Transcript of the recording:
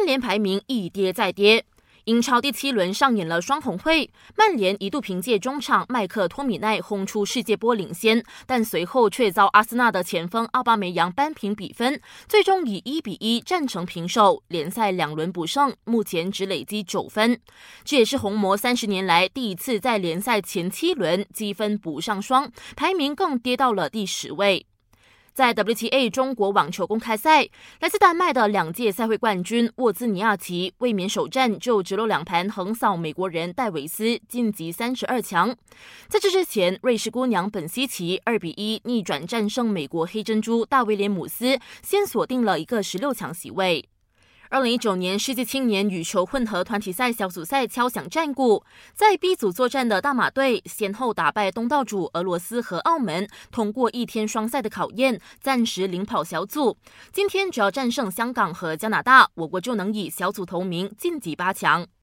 曼联排名一跌再跌。英超第七轮上演了双红会，曼联一度凭借中场麦克托米奈轰出世界波领先，但随后却遭阿森纳的前锋奥巴梅扬扳平比分，最终以一比一战成平手。联赛两轮不胜，目前只累积九分，这也是红魔三十年来第一次在联赛前七轮积分补上双，排名更跌到了第十位。在 WTA 中国网球公开赛，来自丹麦的两届赛会冠军沃兹尼亚奇卫冕首战就直落两盘横扫美国人戴维斯，晋级三十二强。在这之前，瑞士姑娘本西奇二比一逆转战胜美国黑珍珠大威廉姆斯，先锁定了一个十六强席位。二零一九年世界青年羽球混合团体赛小组赛敲响战鼓，在 B 组作战的大马队先后打败东道主俄罗斯和澳门，通过一天双赛的考验，暂时领跑小组。今天只要战胜香港和加拿大，我国就能以小组头名晋级八强。